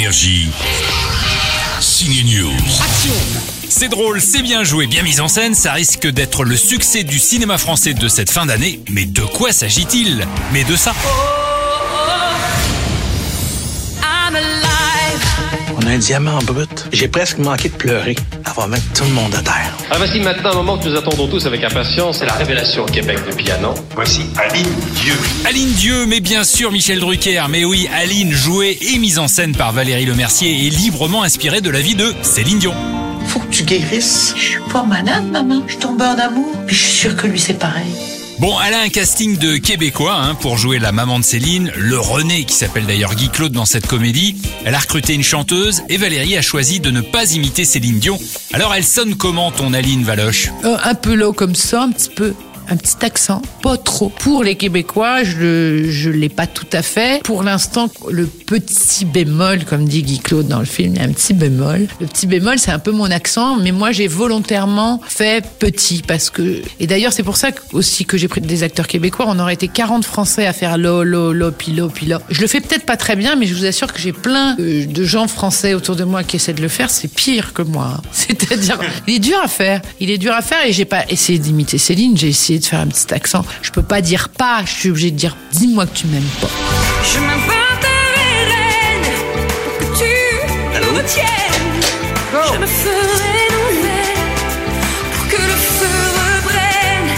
Énergie. Signe News. C'est drôle, c'est bien joué, bien mis en scène, ça risque d'être le succès du cinéma français de cette fin d'année. Mais de quoi s'agit-il? Mais de ça. I'm un diamant brut. J'ai presque manqué de pleurer. Elle va mettre tout le monde à terre. Ah, voici maintenant un moment que nous attendons tous avec impatience, c'est la révélation au Québec de piano. Voici Aline Dieu. Aline Dieu, mais bien sûr Michel Drucker. Mais oui, Aline, jouée et mise en scène par Valérie Lemercier et librement inspirée de la vie de Céline Dion. Faut que tu guérisses. Je suis pas malade, maman. Je tombe en amour. Puis je suis sûre que lui, c'est pareil. Bon, elle a un casting de Québécois hein, pour jouer la maman de Céline, le René qui s'appelle d'ailleurs Guy Claude dans cette comédie. Elle a recruté une chanteuse et Valérie a choisi de ne pas imiter Céline Dion. Alors elle sonne comment ton Aline Valoche? Euh, un peu low comme ça, un petit peu. Un petit accent, pas trop. Pour les Québécois, je je l'ai pas tout à fait. Pour l'instant, le petit bémol, comme dit Guy Claude dans le film, il y a un petit bémol. Le petit bémol, c'est un peu mon accent, mais moi j'ai volontairement fait petit parce que. Et d'ailleurs, c'est pour ça aussi que j'ai pris des acteurs québécois. On aurait été 40 Français à faire lo lo lo puis lo puis lo. Je le fais peut-être pas très bien, mais je vous assure que j'ai plein de, de gens français autour de moi qui essaient de le faire. C'est pire que moi. C'est-à-dire, il est dur à faire. Il est dur à faire et j'ai pas essayé d'imiter Céline. J'ai essayé de faire un petit accent. Je peux pas dire pas. Je suis obligée de dire dis-moi que tu m'aimes pas. Je pour que tu me tiennes. Je me ferai pour que le feu reprenne.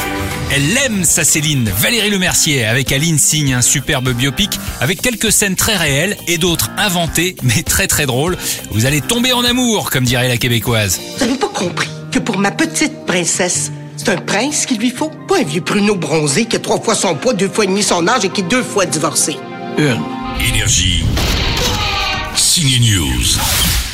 Elle aime sa Céline. Valérie Lemercier avec Aline signe un superbe biopic avec quelques scènes très réelles et d'autres inventées mais très très drôles. Vous allez tomber en amour comme dirait la québécoise. Vous avez pas compris que pour ma petite princesse, c'est un prince qu'il lui faut, pas un vieux pruneau bronzé qui a trois fois son poids, deux fois et demi son âge et qui est deux fois divorcé. Une. Énergie. Signe News.